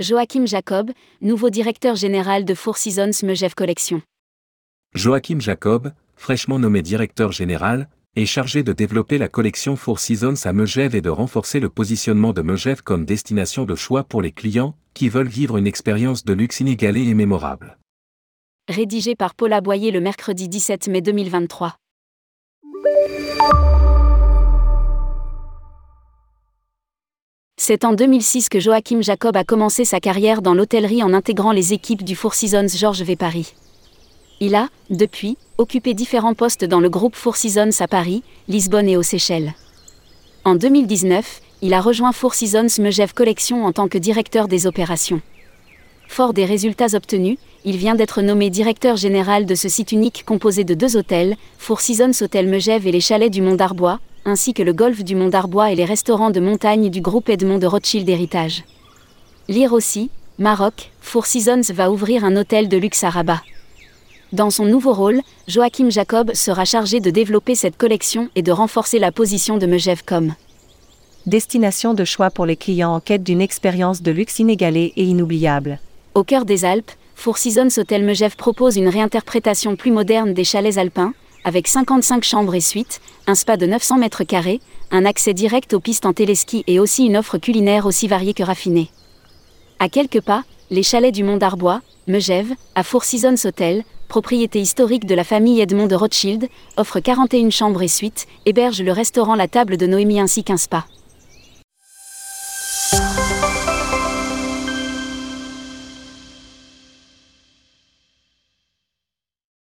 Joachim Jacob, nouveau directeur général de Four Seasons Megève Collection. Joachim Jacob, fraîchement nommé directeur général, est chargé de développer la collection Four Seasons à Megève et de renforcer le positionnement de Megève comme destination de choix pour les clients qui veulent vivre une expérience de luxe inégalée et mémorable. Rédigé par Paula Boyer le mercredi 17 mai 2023. C'est en 2006 que Joachim Jacob a commencé sa carrière dans l'hôtellerie en intégrant les équipes du Four Seasons Georges V Paris. Il a, depuis, occupé différents postes dans le groupe Four Seasons à Paris, Lisbonne et aux Seychelles. En 2019, il a rejoint Four Seasons Megève Collection en tant que directeur des opérations. Fort des résultats obtenus, il vient d'être nommé directeur général de ce site unique composé de deux hôtels, Four Seasons Hôtel Megève et les chalets du Mont d'Arbois, ainsi que le golfe du Mont d'Arbois et les restaurants de montagne du groupe Edmond de Rothschild Héritage. Lire aussi, Maroc, Four Seasons va ouvrir un hôtel de luxe à Rabat. Dans son nouveau rôle, Joachim Jacob sera chargé de développer cette collection et de renforcer la position de Megève comme destination de choix pour les clients en quête d'une expérience de luxe inégalée et inoubliable. Au cœur des Alpes, Four Seasons Hotel Megève propose une réinterprétation plus moderne des chalets alpins, avec 55 chambres et suites, un spa de 900 mètres carrés, un accès direct aux pistes en téléski et aussi une offre culinaire aussi variée que raffinée. À quelques pas, les chalets du Mont d'Arbois, Megève, à Four Seasons Hotel, propriété historique de la famille Edmond de Rothschild, offre 41 chambres et suites, héberge le restaurant La Table de Noémie ainsi qu'un spa.